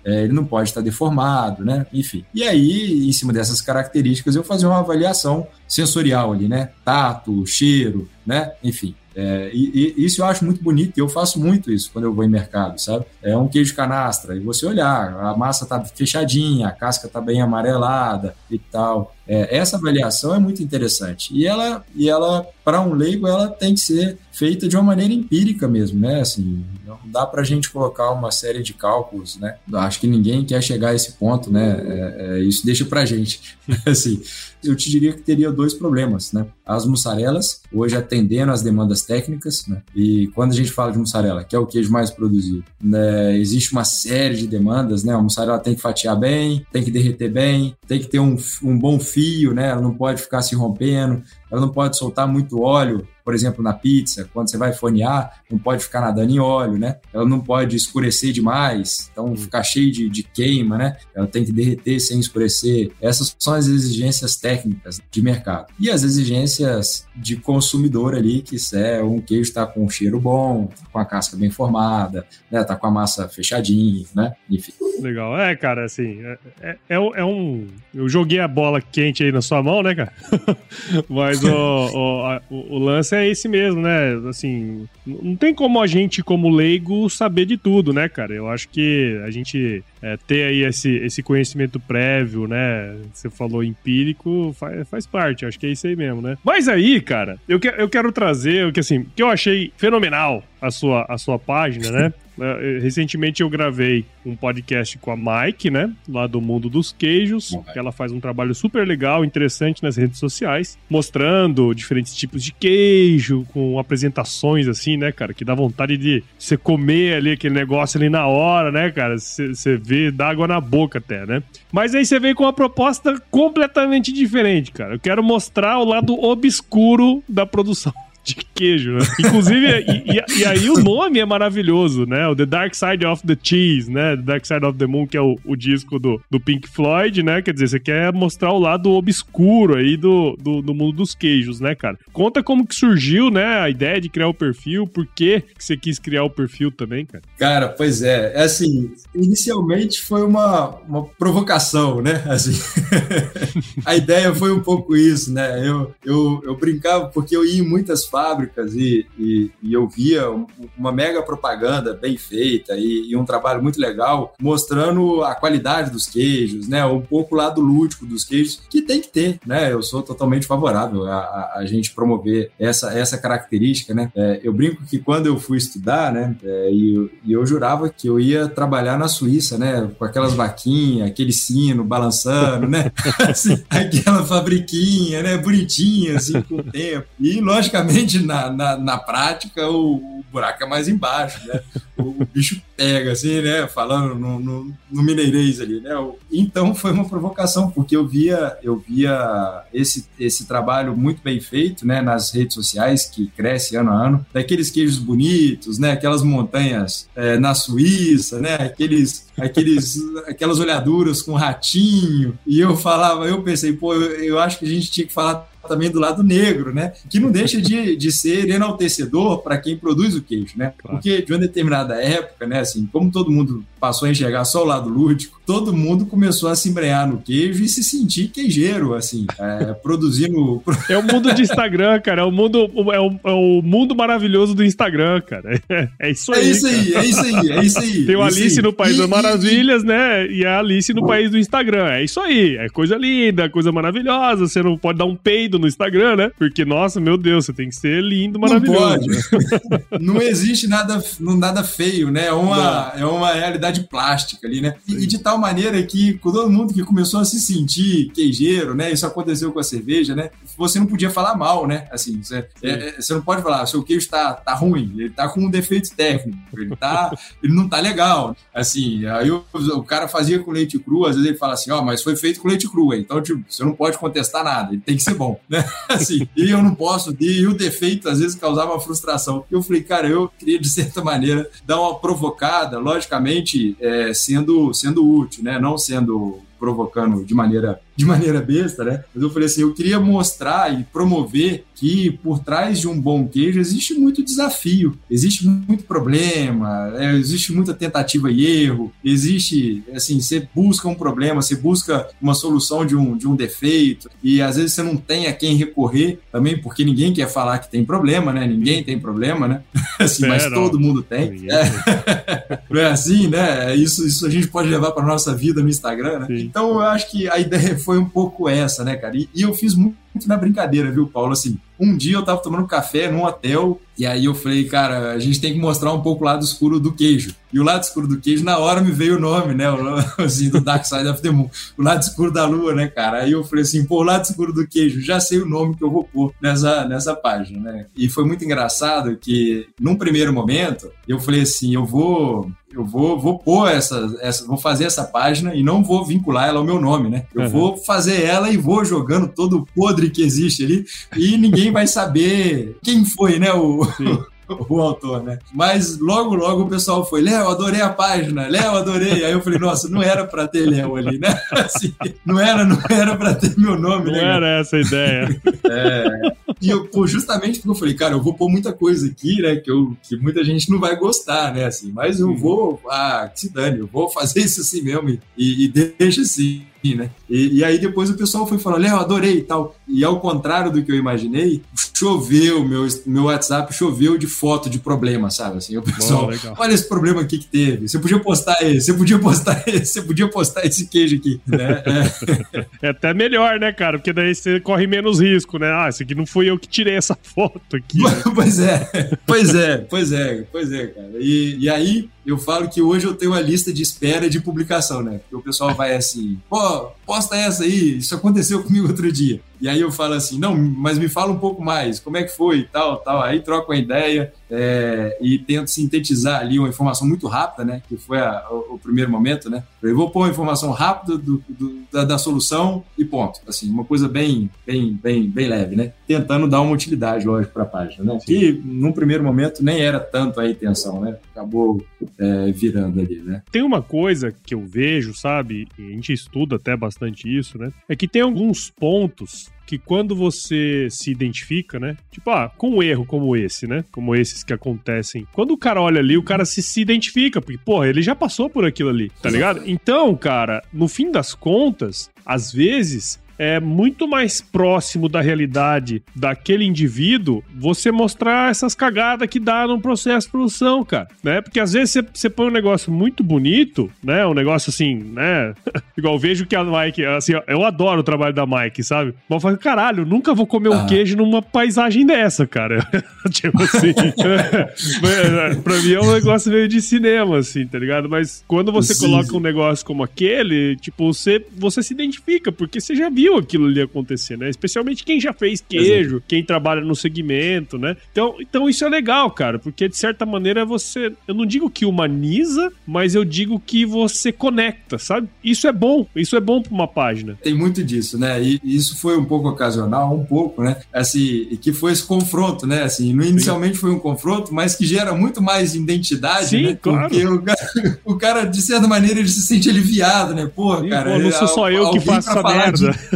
é, ele não pode estar deformado, né? Enfim. E aí, em cima dessas características, eu fazia uma avaliação sensorial ali, né? Tato, cheiro, né? Enfim. É, e, e, isso eu acho muito bonito, e eu faço muito isso quando eu vou em mercado, sabe? É um queijo canastra, e você olhar, a massa tá fechadinha, a casca tá bem amarelada e tal. É, essa avaliação é muito interessante. E ela, e ela para um leigo, ela tem que ser feita de uma maneira empírica mesmo, né? Assim, não dá para a gente colocar uma série de cálculos, né? Acho que ninguém quer chegar a esse ponto, né? É, é, isso deixa para gente. *laughs* assim, eu te diria que teria dois problemas, né? As mussarelas, hoje atendendo às demandas técnicas, né? E quando a gente fala de mussarela, que é o queijo mais produzido, né? existe uma série de demandas, né? A mussarela tem que fatiar bem, tem que derreter bem, tem que ter um, um bom fio, né? Ela não pode ficar se rompendo, ela não pode soltar muito óleo, por exemplo, na pizza, quando você vai fornear, não pode ficar nadando em óleo, né? Ela não pode escurecer demais, então ficar cheio de, de queima, né? Ela tem que derreter sem escurecer. Essas são as exigências técnicas de mercado. E as exigências de consumidor ali, que é um queijo está com um cheiro bom, com a casca bem formada, né? Tá com a massa fechadinha, né? Enfim. Legal. É, cara, assim, é, é, é, é um... Eu joguei a bola quente aí na sua mão, né, cara? *laughs* Mas o, o, o, lance é esse mesmo, né? Assim, não tem como a gente, como leigo, saber de tudo, né, cara? Eu acho que a gente é, ter aí esse, esse conhecimento prévio, né? Você falou empírico, faz, faz parte, acho que é isso aí mesmo, né? Mas aí, cara, eu, que, eu quero trazer o que assim, que eu achei fenomenal a sua, a sua página, né? *laughs* É, recentemente eu gravei um podcast com a Mike, né? Lá do Mundo dos Queijos. Que ela faz um trabalho super legal, interessante nas redes sociais, mostrando diferentes tipos de queijo, com apresentações assim, né, cara? Que dá vontade de você comer ali aquele negócio ali na hora, né, cara? Você vê, dá água na boca até, né? Mas aí você veio com uma proposta completamente diferente, cara. Eu quero mostrar o lado obscuro da produção de queijo, né? Inclusive, e, e, e, aí o nome é maravilhoso, né? O The Dark Side of the Cheese, né? The Dark Side of the Moon, que é o, o disco do, do Pink Floyd, né? Quer dizer, você quer mostrar o lado obscuro aí do, do, do, mundo dos queijos, né, cara? Conta como que surgiu, né? A ideia de criar o perfil, por que você quis criar o perfil também, cara? Cara, pois é. É assim, inicialmente foi uma, uma provocação, né? Assim, *laughs* a ideia foi um pouco isso, né? Eu, eu, eu brincava porque eu ia em muitas fábricas e, e, e eu via uma mega propaganda bem feita e, e, um trabalho muito legal mostrando a qualidade dos queijos, né? Um pouco lá do lúdico dos queijos, que tem que ter, né? Eu sou totalmente favorável a, a, a gente promover essa, essa característica, né? É, eu brinco que quando eu fui estudar, né? É, e, e eu jurava que eu ia trabalhar na Suíça, né? Com aquelas vaquinhas, aquele sino balançando, né? *laughs* assim, aquela fabriquinha, né? Bonitinha, assim, com o tempo. E, logicamente, na, na, na prática, o, o, buraco é mais embaixo, né? O, o bicho pega, assim, né? Falando no, no, no, mineirês ali, né? Então foi uma provocação, porque eu via, eu via esse, esse trabalho muito bem feito, né? Nas redes sociais, que cresce ano a ano, daqueles queijos bonitos, né? Aquelas montanhas é, na Suíça, né? Aqueles, aqueles, *laughs* aquelas olhaduras com ratinho. E eu falava, eu pensei, pô, eu, eu acho que a gente tinha que falar também do lado negro, né? Que não deixa de, de ser enaltecedor para quem produz o queijo, né? Claro. Porque de uma determinada época, né, assim, como todo mundo passou a enxergar só o lado lúdico, todo mundo começou a se embrenhar no queijo e se sentir queijeiro, assim, é, *laughs* produzindo. É o mundo de Instagram, cara. É o mundo, é o, é o mundo maravilhoso do Instagram, cara. É, *laughs* é isso aí. É isso aí, é isso aí, é isso aí. Tem o Alice aí. no País e, das Maravilhas, e, né? E a Alice no País do Instagram. É isso aí. É coisa linda, coisa maravilhosa. Você não pode dar um peido no Instagram, né? Porque, nossa, meu Deus, você tem que ser lindo, maravilhoso. Não pode. *laughs* não existe nada, nada feio, né? É uma, é uma realidade plástica ali, né? E, e de tal maneira que todo mundo que começou a se sentir queijeiro, né? Isso aconteceu com a cerveja, né? Você não podia falar mal, né? Assim, você, é, é, você não pode falar, seu queijo tá, tá ruim, ele tá com um defeito técnico, ele tá, ele não tá legal. Assim, aí o, o cara fazia com leite cru, às vezes ele fala assim, ó, oh, mas foi feito com leite cru, então tipo, você não pode contestar nada, ele tem que ser bom, né? *laughs* Assim, e eu não posso, e o defeito às vezes causava frustração. Eu falei, cara, eu queria de certa maneira dar uma provocada, logicamente, é, sendo, sendo útil, né? Não sendo provocando de maneira de maneira besta, né? Mas eu falei assim, eu queria mostrar e promover que por trás de um bom queijo existe muito desafio, existe muito problema, é, existe muita tentativa e erro, existe, assim, você busca um problema, você busca uma solução de um, de um defeito e às vezes você não tem a quem recorrer também, porque ninguém quer falar que tem problema, né? Ninguém tem problema, né? *laughs* assim, mas todo mundo tem. É. *laughs* Não é assim, né? Isso, isso a gente pode levar para nossa vida no Instagram, né? Então eu acho que a ideia foi um pouco essa, né, cara? E, e eu fiz muito muito na brincadeira, viu, Paulo? Assim, um dia eu tava tomando café num hotel e aí eu falei, cara, a gente tem que mostrar um pouco o lado escuro do queijo. E o lado escuro do queijo, na hora me veio o nome, né? O, *laughs* assim, do Dark Side of the Moon. O lado escuro da lua, né, cara? Aí eu falei assim, pô, o lado escuro do queijo, já sei o nome que eu vou pôr nessa, nessa página, né? E foi muito engraçado que, num primeiro momento, eu falei assim, eu vou eu vou, vou pôr essa, essa, vou fazer essa página e não vou vincular ela ao meu nome, né? Eu uhum. vou fazer ela e vou jogando todo o podre que existe ali e ninguém vai saber quem foi, né? O, *laughs* o autor, né? Mas logo, logo o pessoal foi, Léo, adorei a página, Léo, adorei. Aí eu falei, nossa, não era pra ter Léo ali, né? *laughs* Assim, não era, não era pra ter meu nome, não né? Não era essa a ideia. É. E eu, pô, justamente porque eu falei, cara, eu vou pôr muita coisa aqui, né? Que, eu, que muita gente não vai gostar, né? Assim, mas eu vou, ah, que se dane, eu vou fazer isso assim mesmo e, e deixa assim né? E, e, aí depois o pessoal foi falando, Léo, adorei e tal. E ao contrário do que eu imaginei, choveu, meu, meu WhatsApp choveu de foto de problema, sabe? Assim, o pessoal, olha esse problema aqui que teve. Você podia postar esse, você podia postar *laughs* esse, você podia postar esse queijo aqui, né? É. *laughs* é até melhor, né, cara? Porque daí você corre menos risco, né? Ah, esse aqui não fui eu que tirei essa *laughs* foto aqui. Né? pois é, pois é, pois é, pois é, cara. E, e aí eu falo que hoje eu tenho uma lista de espera de publicação, né? Porque o pessoal vai assim, pô, posta essa aí, isso aconteceu comigo outro dia. E aí eu falo assim, não, mas me fala um pouco mais, como é que foi tal, tal. Aí troco a ideia é, e tento sintetizar ali uma informação muito rápida, né? Que foi a, o, o, primeiro momento, né? Eu vou pôr uma informação rápida do, do, da, da, solução e ponto. Assim, uma coisa bem, bem, bem, bem leve, né? Tentando dar uma utilidade, lógico, para a página, né? Que num primeiro momento nem era tanto a intenção, né? Acabou é, virando ali, né? Tem uma coisa que eu vejo, sabe? E a gente estuda até bastante isso, né? É que tem alguns pontos que quando você se identifica, né? Tipo, ah, com um erro como esse, né? Como esses que acontecem. Quando o cara olha ali, o cara se, se identifica, porque, porra, ele já passou por aquilo ali, tá ligado? Então, cara, no fim das contas, às vezes é muito mais próximo da realidade daquele indivíduo você mostrar essas cagadas que dá no processo de produção, cara, né? Porque às vezes você, põe um negócio muito bonito, né? Um negócio assim, né? *laughs* Igual vejo que a Mike, assim, eu adoro o trabalho da Mike, sabe? Mas eu falo, caralho, nunca vou comer um ah. queijo numa paisagem dessa, cara. *laughs* tipo assim. *laughs* pra mim é um negócio meio de cinema, assim, tá ligado? Mas quando você sim, coloca sim. um negócio como aquele, tipo, você, você se identifica, porque você já viu viu aquilo ali acontecer, né? Especialmente quem já fez queijo, Exato. quem trabalha no segmento, né? Então, então isso é legal, cara, porque de certa maneira você, eu não digo que humaniza, mas eu digo que você conecta, sabe? Isso é bom, isso é bom para uma página. Tem muito disso, né? E isso foi um pouco ocasional, um pouco, né? Assim, que foi esse confronto, né? Assim, inicialmente Sim. foi um confronto, mas que gera muito mais identidade, Sim, né? Claro. Porque o cara, *laughs* o cara, de certa maneira, ele se sente aliviado, né? Pô, Sim, cara, pô, não sou só eu que faço essa merda. De,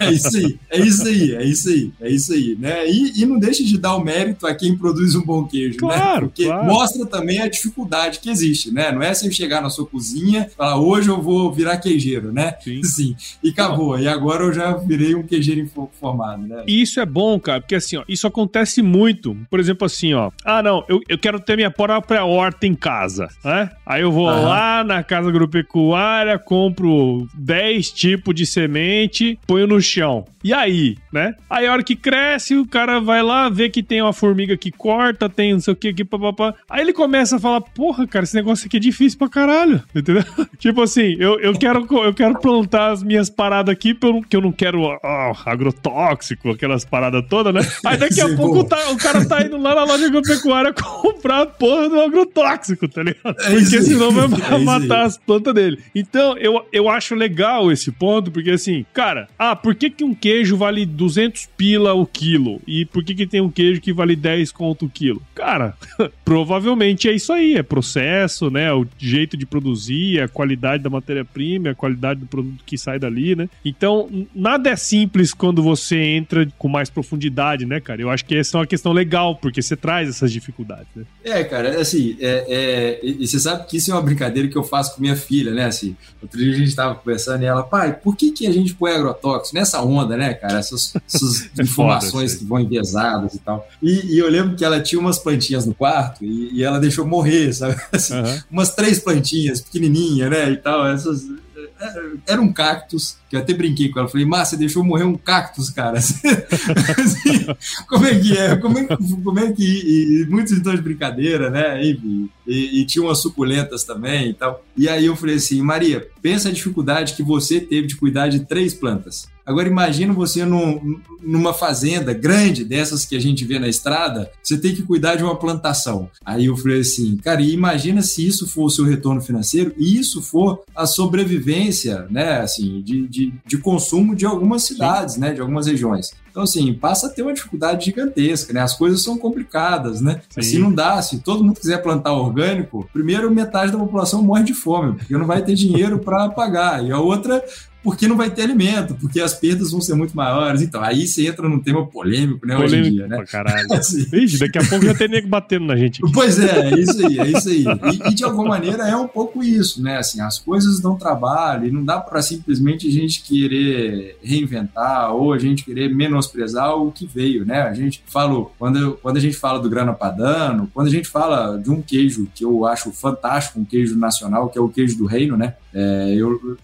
é isso aí, é isso aí, é isso aí, é isso aí, né? E, e não deixa de dar o mérito a quem produz um bom queijo, né? claro, né? Porque claro. mostra também a dificuldade que existe, né? Não é você chegar na sua cozinha e falar, hoje eu vou virar queijeiro, né? Sim. *laughs* Sim. E acabou. E agora eu já virei um queijeiro formado, né? E isso é bom, cara, porque assim, ó, isso acontece muito. Por exemplo, assim, ó. Ah, não, eu, eu quero ter minha própria horta em casa, né? Aí eu vou Aham. lá na casa agropecuária, compro 10 tipos de semente, ponho no chão. E aí, né? Aí a hora que cresce, o cara vai lá, vê que tem uma formiga que corta, tem não sei o que aqui, papapá. Aí ele começa a falar, porra, cara, esse negócio aqui é difícil pra caralho, *laughs* entendeu? tipo assim, eu, eu, quero, eu quero plantar as minhas paradas aqui, porque eu não quero oh, agrotóxico, aquelas paradas todas, né? Aí daqui a pouco tá, o cara tá indo lá na loja agropecuária *laughs* comprar a porra do agrotóxico, tá ligado? É porque senão vai *laughs* é matar as plantas dele. Então, eu, eu acho legal esse ponto, porque assim, cara, cara, ah, por que, que um queijo vale 200 pila o quilo? E por que, que tem um queijo que vale 10 conto o quilo? Cara, *laughs* provavelmente é isso aí, é processo, né? O jeito de produzir, a qualidade da matéria-prima, a qualidade do produto que sai dali, né? Então, nada é simples quando você entra com mais profundidade, né, cara? Eu acho que essa é uma questão legal, porque você traz essas dificuldades, né? É, cara, assim, é, é, e você sabe que isso é uma brincadeira que eu faço com minha filha, né? Assim, outro dia a gente tava conversando e ela, pai, por que, que a gente põe agrotóxico nessa onda, né, cara? Essas, essas *laughs* é informações que vão enviesadas e tal. E, e, eu lembro que ela tinha umas plantinhas no quarto e, e ela deixou morrer, sabe? *laughs* Assim, uhum. Umas três plantinhas pequenininhas, né, e tal. Essas, era um cactus, que eu até brinquei com ela. Falei, Márcia, deixou morrer um cactus, cara. *laughs* assim, como é que é? Como é, como é que. E, e muitos então de brincadeira, né? E, e, tinha umas suculentas também e tal. E aí eu falei assim, Maria, pensa a dificuldade que você teve de cuidar de três plantas. Agora imagina você num, numa fazenda grande dessas que a gente vê na estrada, você tem que cuidar de uma plantação. Aí eu falei assim, cara, e imagina se isso for o seu retorno financeiro e isso for a sobrevivência, né, assim, de, de, de consumo de algumas cidades, Sim. né, de algumas regiões. Então, assim, passa a ter uma dificuldade gigantesca, né? As coisas são complicadas, né? Sim. Se não dá, se todo mundo quiser plantar orgânico, primeiro metade da população morre de fome, porque não vai ter dinheiro para pagar. E a outra porque não vai ter alimento, porque as perdas vão ser muito maiores. Então, aí você entra num tema polêmico, né, polêmico hoje em dia, né? Caralho. *laughs* assim. Ixi, daqui a pouco já tem nego batendo na gente. Aqui. Pois é, é isso aí, é isso aí. E, e, de alguma maneira é um pouco isso, né? Assim, as coisas dão trabalho e não dá para simplesmente a gente querer reinventar ou a gente querer menosprezar o que veio, né? A gente fala, quando, quando a gente fala do grana padano, quando a gente fala de um queijo que eu acho fantástico, um queijo nacional, que é o queijo do reino, né? É, eu,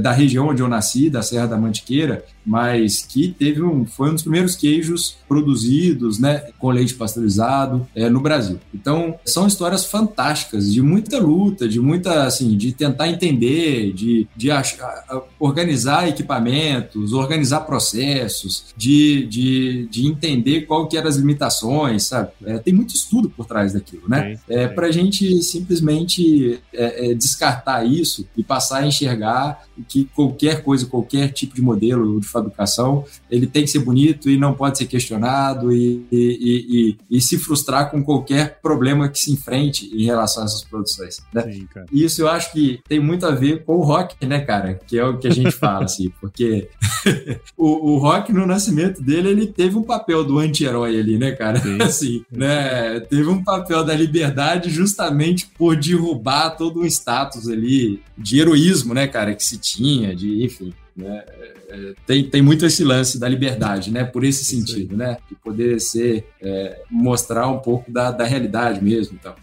da região onde eu nasci, da Serra da Mantiqueira, mas que teve um, foi um dos primeiros queijos produzidos, né, com leite pasteurizado é, no Brasil. Então, são histórias fantásticas, de muita luta, de muita, assim, de tentar entender, de, de achar, organizar equipamentos, organizar processos, de, de, de entender qual que eram as limitações, sabe? É, tem muito estudo por trás daquilo, né? É, Para a gente simplesmente é, é, descartar isso e passar a enxergar que qualquer coisa, qualquer tipo de modelo de fabricação, ele tem que ser bonito e não pode ser questionado e, e, e, e se frustrar com qualquer problema que se enfrente em relação a essas produções. Né? Sim, Isso eu acho que tem muito a ver com o rock, né, cara? Que é o que a gente fala, assim, *laughs* porque *laughs* o, o rock no nascimento dele, ele teve um papel do anti-herói ali, né, cara? Sim. *laughs* Assim, né? Teve um papel da liberdade justamente por derrubar todo o status ali de heroísmo, né, cara, que se tinha, de, enfim, né? É, é, tem, tem muito esse lance da liberdade, né? Por esse sentido, né? De poder ser, é, mostrar um pouco da, da realidade mesmo, então.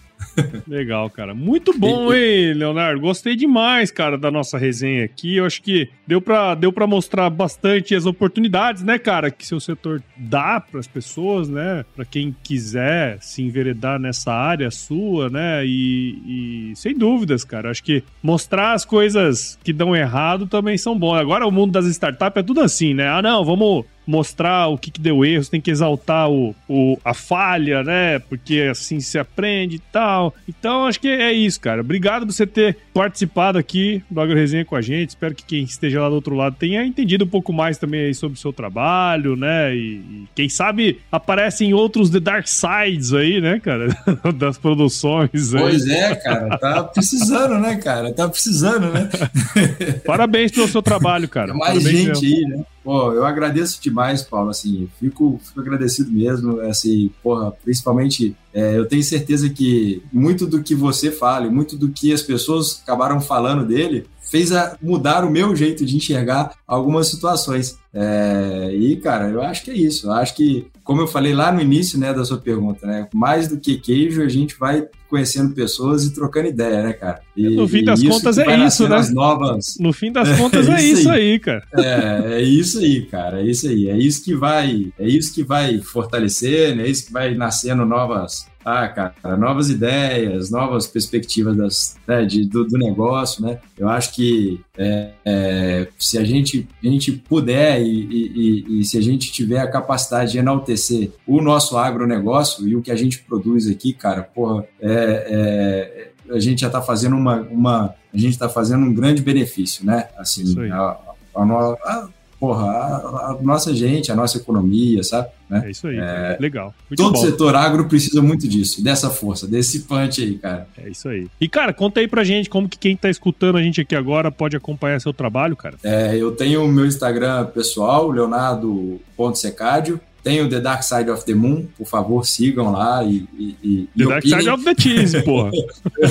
Legal, cara. Muito bom, hein, Leonardo? Gostei demais, cara, da nossa resenha aqui. Eu acho que deu para deu pra mostrar bastante as oportunidades, né, cara, que seu setor dá para as pessoas, né? Para quem quiser se enveredar nessa área sua, né? E, e, sem dúvidas, cara. Acho que mostrar as coisas que dão errado também são bons. Agora o mundo das startups é tudo assim, né? Ah, não, vamos mostrar o que, que deu erro, você tem que exaltar o, o, a falha, né? Porque assim se aprende e tal. Então, acho que é isso, cara. Obrigado por você ter participado aqui do Agro Resenha com a gente. Espero que quem esteja lá do outro lado tenha entendido um pouco mais também aí sobre o seu trabalho, né? E, e quem sabe aparecem outros The Dark Sides aí, né, cara? *laughs* das produções. Aí. Pois é, cara. Tá precisando, né, cara? Tá precisando, né? *laughs* Parabéns pelo seu trabalho, cara. Mais Parabéns gente mesmo. aí, né? Pô, eu agradeço demais, Paulo, assim, fico, fico agradecido mesmo, assim, porra, principalmente, é, eu tenho certeza que muito do que você fala e muito do que as pessoas acabaram falando dele fez a mudar o meu jeito de enxergar algumas situações. É, e, cara, eu acho que é isso. Eu acho que, como eu falei lá no início né, da sua pergunta, né, mais do que queijo, a gente vai conhecendo pessoas e trocando ideia, né, cara? E, no fim das contas é isso, né? Novas... No fim das *laughs* contas é, é isso aí. aí, cara. É, é isso aí, cara. É isso aí. É isso que vai, é isso que vai fortalecer, né? É isso que vai nascendo novas ah, cara, novas ideias, novas perspectivas das, né, de, do, do, negócio, né? Eu acho que é, é, se a gente, a gente puder e, e, e, se a gente tiver a capacidade de enaltecer o nosso agronegócio e o que a gente produz aqui, cara, porra, é, é a gente já está fazendo uma, uma a gente está fazendo um grande benefício, né? Assim, a, a, a, porra, a, a nossa gente, a nossa economia, sabe? Né? É isso aí. É, legal. Muito todo bom. setor agro precisa muito disso, dessa força, desse punch aí, cara. É isso aí. E, cara, conta aí pra gente como que quem tá escutando a gente aqui agora pode acompanhar seu trabalho, cara. É, eu tenho o meu Instagram pessoal, leonardo.secádio. Tem o The Dark Side of the Moon, por favor, sigam lá e. e, The Dark Side of the Cheese, porra.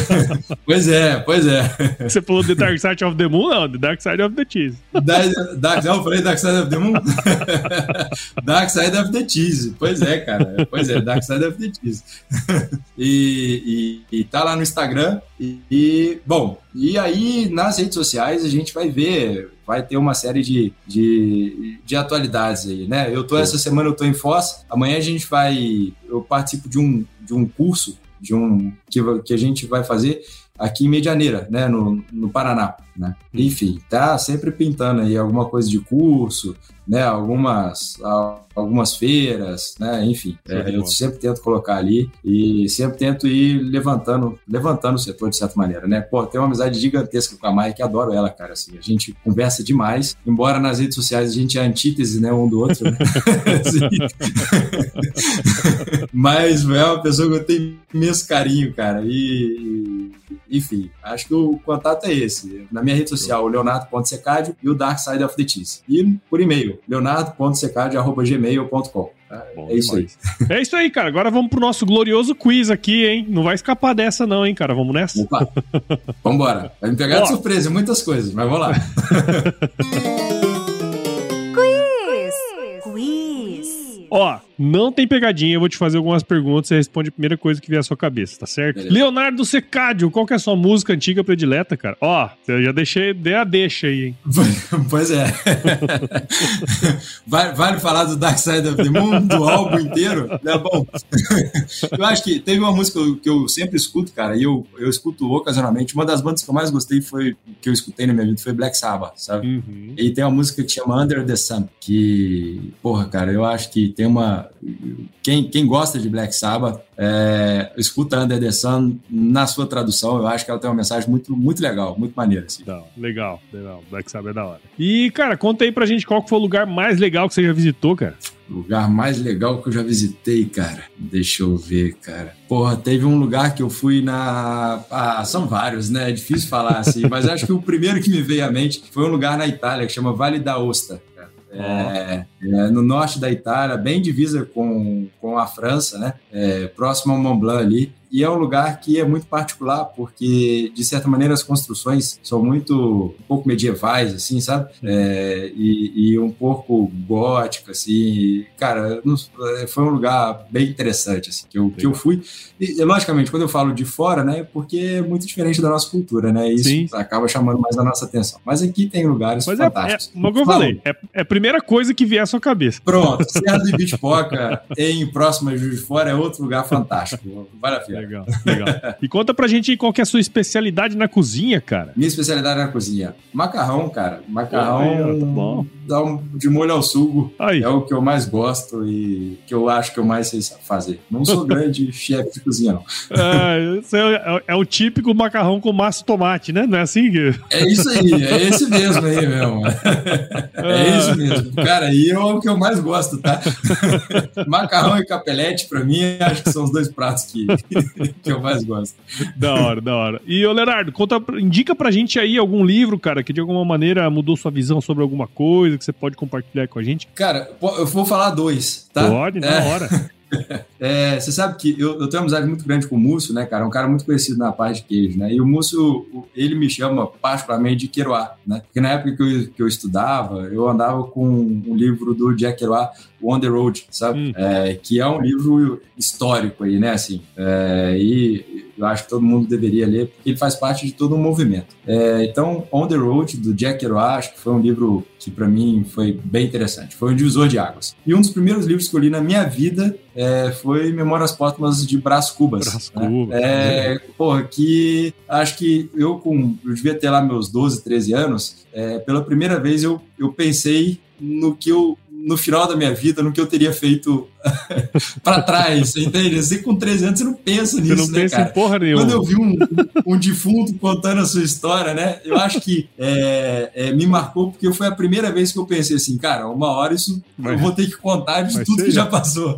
*laughs* pois é, pois é. Você falou The Dark Side of the Moon? Não, The Dark Side of the Cheese. Da, dark, não, eu falei Dark Side of the Moon? *laughs* dark Side of the Cheese. Pois é, cara. Pois é, Dark Side of the Cheese. *laughs* e, e, e tá lá no Instagram. E, e, bom, e aí nas redes sociais a gente vai ver, vai ter uma série de, de, de atualidades aí, né? Eu tô essa semana eu tô em Foz, amanhã a gente vai, eu participo de um, de um curso de um que, que a gente vai fazer aqui em Medianeira, né, no, no Paraná, né? Enfim, tá sempre pintando aí alguma coisa de curso, né, algumas algumas feiras, né, enfim, é, eu sempre tento colocar ali e sempre tento ir levantando levantando o setor de certa maneira, né? Pô, tem uma amizade gigantesca com a Mai que adoro ela, cara, assim, a gente conversa demais, embora nas redes sociais a gente é antítese, né, um do outro, né? *laughs* *laughs* Mas é uma pessoa que eu tenho imenso carinho, cara, e enfim, acho que o contato é esse. Na minha rede social, o leonardo.secadio e o Dark Side of the Cheese. E por e-mail, leonardo.secadio.gmail.com. é isso aí. *laughs* É isso aí, cara. Agora vamos pro nosso glorioso quiz aqui, hein? Não vai escapar dessa, não, hein, cara? Vamos nessa? Opa. *laughs* Vambora. Vai me pegar de surpresa, muitas coisas, mas vamos lá. *laughs* Ó, não tem pegadinha, eu vou te fazer algumas perguntas, você responde a primeira coisa que vier à sua cabeça, tá certo? Beleza. Leonardo Secádio, qual que é a sua música antiga predileta, cara? Ó, eu já deixei, dei a deixa aí, hein? *laughs* Pois é. vale, vale, falar do Dark Side of the Moon, do álbum inteiro? É bom. eu acho que teve uma música que eu sempre escuto, cara, e eu, eu escuto ocasionalmente. Uma das bandas que eu mais gostei foi, que eu escutei na minha vida foi Black Sabbath, sabe? Uhum. E tem uma música que chama Under the Sun, que, porra, cara, eu acho que tem uma. Quem, quem gosta de Black Sabbath, é, escuta Under the Sun na sua tradução. Eu acho que ela tem uma mensagem muito, muito legal, muito maneira. Assim. Legal, legal. Black Sabbath é da hora. E, cara, conta aí pra gente qual foi o lugar mais legal que você já visitou, cara. Lugar mais legal que eu já visitei, cara. Deixa eu ver, cara. Porra, teve um lugar que eu fui na. Ah, são vários, né? É difícil falar assim, mas acho que o primeiro que me veio à mente foi um lugar na Itália que chama Vale da Osta. É, é, no norte da Itália, bem divisa com, com a França, né? É, próximo ao Mont Blanc ali e é um lugar que é muito particular, porque, de certa maneira, as construções são muito, um pouco medievais, assim, sabe? É, e, e, um pouco gótica, assim. Cara, é, foi um lugar bem interessante, assim, que eu, que eu fui. E, logicamente, quando eu falo de fora, né, porque é muito diferente da nossa cultura, né? Isso Sim. acaba chamando mais a nossa atenção. Mas aqui tem lugares Mas fantásticos. É, é, como eu falei, é, é, a primeira coisa que vier à sua cabeça. Pronto, Serra do Ibitipoca, *laughs* em próxima Juiz de Fora, é outro lugar fantástico. Vale a pena. Legal, legal. E conta pra gente qual que é a sua especialidade na cozinha, cara. Minha especialidade na cozinha. Macarrão, cara. Macarrão Aí, tá bom. Dá um, de molho ao sugo. Aí. É o que eu mais gosto e que eu acho que eu mais sei fazer. Não sou *laughs* grande chefe de cozinha, não. É, é, é, o típico macarrão com massa e tomate, né? Não é assim? Que... É isso aí, é esse mesmo aí, mesmo. É isso mesmo. Cara, e é o que eu mais gosto, tá? *laughs* Macarrão e capelete, pra mim, acho que são os dois pratos que, *laughs* que eu mais gosto. Da hora, da hora. E, ô Leonardo, conta, indica pra gente aí algum livro, cara, que de alguma maneira mudou sua visão sobre alguma coisa que você pode compartilhar com a gente? Cara, eu vou falar dois, tá? Pode, na é. hora. *laughs* *laughs* É, você sabe que eu, eu, tenho uma amizade muito grande com o Múcio, né, cara? É um cara muito conhecido na parte de queijo, né? E o Múcio, ele me chama particularmente de Queroá, né? Porque na época que eu, que eu estudava, eu andava com um livro do Jack Kerouac, On the Road, sabe? Hum. É, que é um livro histórico aí, né? Assim, é, e eu acho que todo mundo deveria ler, porque ele faz parte de todo um movimento. É, então, On the Road, do Jack Kerouac, acho que foi um livro que para mim foi bem interessante. Foi um divisor de águas. E um dos primeiros livros que eu li na minha vida é, foi Memórias Póstumas de Brás Cubas. Brás né? Cubas. É, porra, que acho que eu com. Eu devia ter lá meus 12, 13 anos. É, pela primeira vez eu, eu pensei no que eu no final da minha vida, no que eu teria feito *laughs* para trás, entende? Você com 13 anos, você não pensa nisso, você não né, pensa cara? Em porra nenhuma. Quando eu vi um, um, defunto contando a sua história, né? Eu acho que é, é, me marcou porque foi a primeira vez que eu pensei assim, cara, uma hora isso vai, eu vou ter que contar de tudo que já passou.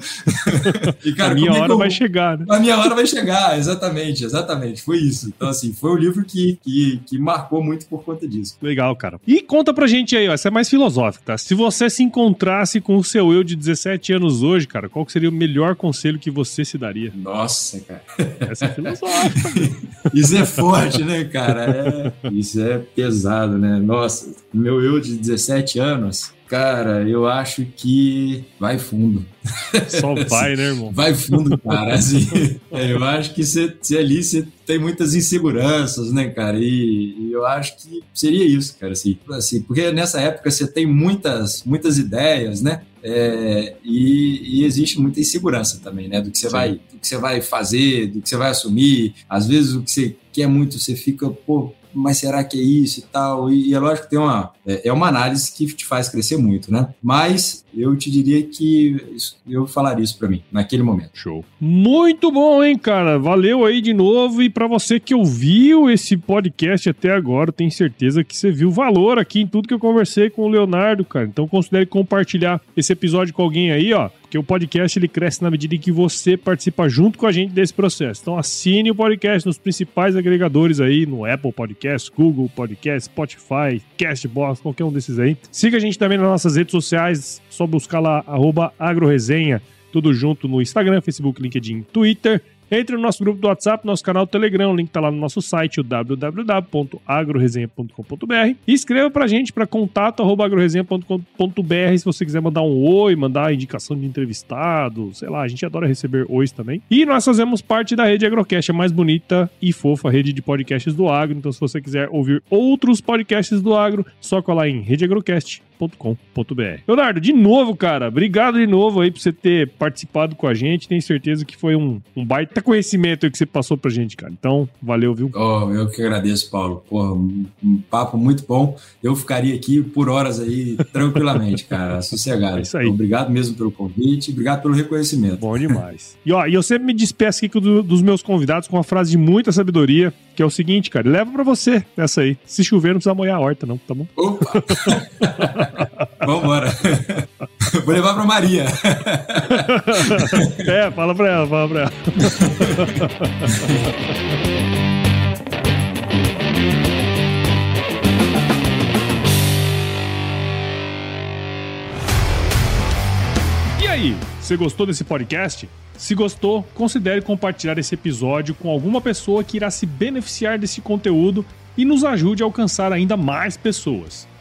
*laughs* e, cara, a minha hora eu, vai chegar, né? A minha hora vai chegar, exatamente, exatamente. Foi isso. Então, assim, foi um livro que, que, que marcou muito por conta disso. Legal, cara. E conta pra gente aí, ó, essa é mais filosófica, tá? Se você se encontrasse com o seu eu de 17 anos hoje, cara, qual seria o melhor conselho que você se daria? Nossa, cara. Essa é filosófica. *laughs* isso é forte, né, cara? É, isso é pesado, né? Nossa, meu eu de 17 anos, Cara, eu acho que vai fundo. Só *laughs* vai, né, irmão? Vai fundo, cara. Assim, é, eu acho que você ali você tem muitas inseguranças, né, cara? E, e, eu acho que seria isso, cara. Assim, assim, porque nessa época você tem muitas, muitas ideias, né? É, e, e, existe muita insegurança também, né? Do que você vai, do que você vai fazer, do que você vai assumir. Às vezes o que você quer muito, você fica, pô, mas será que é isso e tal? E, e é lógico que tem uma, é, é uma análise que te faz crescer muito, né? Mas eu te diria que eu falaria isso para mim, naquele momento. Show. Muito bom, hein, cara? Valeu aí de novo. E para você que ouviu esse podcast até agora, tenho certeza que você viu valor aqui em tudo que eu conversei com o Leonardo, cara. Então considere compartilhar esse episódio com alguém aí, ó. Porque o podcast ele cresce na medida em que você participa junto com a gente desse processo. Então assine o podcast nos principais agregadores aí, no Apple Podcast, Google Podcast, Spotify, Castbox, qualquer um desses aí. Siga a gente também nas nossas redes sociais, só buscar lá, agroresenha, tudo junto no Instagram, Facebook, LinkedIn, Twitter. Entre no nosso grupo do WhatsApp, nosso canal Telegram, o link tá lá no nosso site, o www.agroresenha.com.br. E escreva pra gente para contato@agroresenha.com.br se você quiser mandar um oi, mandar indicação de entrevistado, sei lá, a gente adora receber ois também. E nós fazemos parte da rede Agrocast, a mais bonita e fofa rede de podcasts do agro. Então se você quiser ouvir outros podcasts do agro, só colar em redeagrocast.com.br. Leonardo, de novo, cara, obrigado de novo aí por você ter participado com a gente. Tenho certeza que foi um, um baita conhecimento que você passou pra gente, cara. Então, valeu, viu? Oh, eu que agradeço, Paulo. Porra, um, um papo muito bom. Eu ficaria aqui por horas aí, tranquilamente, cara, *laughs* sossegado. É isso aí. Então, obrigado mesmo pelo convite, obrigado pelo reconhecimento. Bom demais. *laughs* e ó, e eu sempre me despeço aqui do, dos meus convidados com uma frase de muita sabedoria, que é o seguinte, cara, leva pra você essa aí. Se chover, não precisa molhar a horta, não, tá bom? Opa! *laughs* Vambora. Vou levar pra Maria. é, fala pra ela, fala pra ela. e aí, você gostou desse podcast? Se gostou, considere compartilhar esse episódio com alguma pessoa que irá se beneficiar desse conteúdo e nos ajude a alcançar ainda mais pessoas.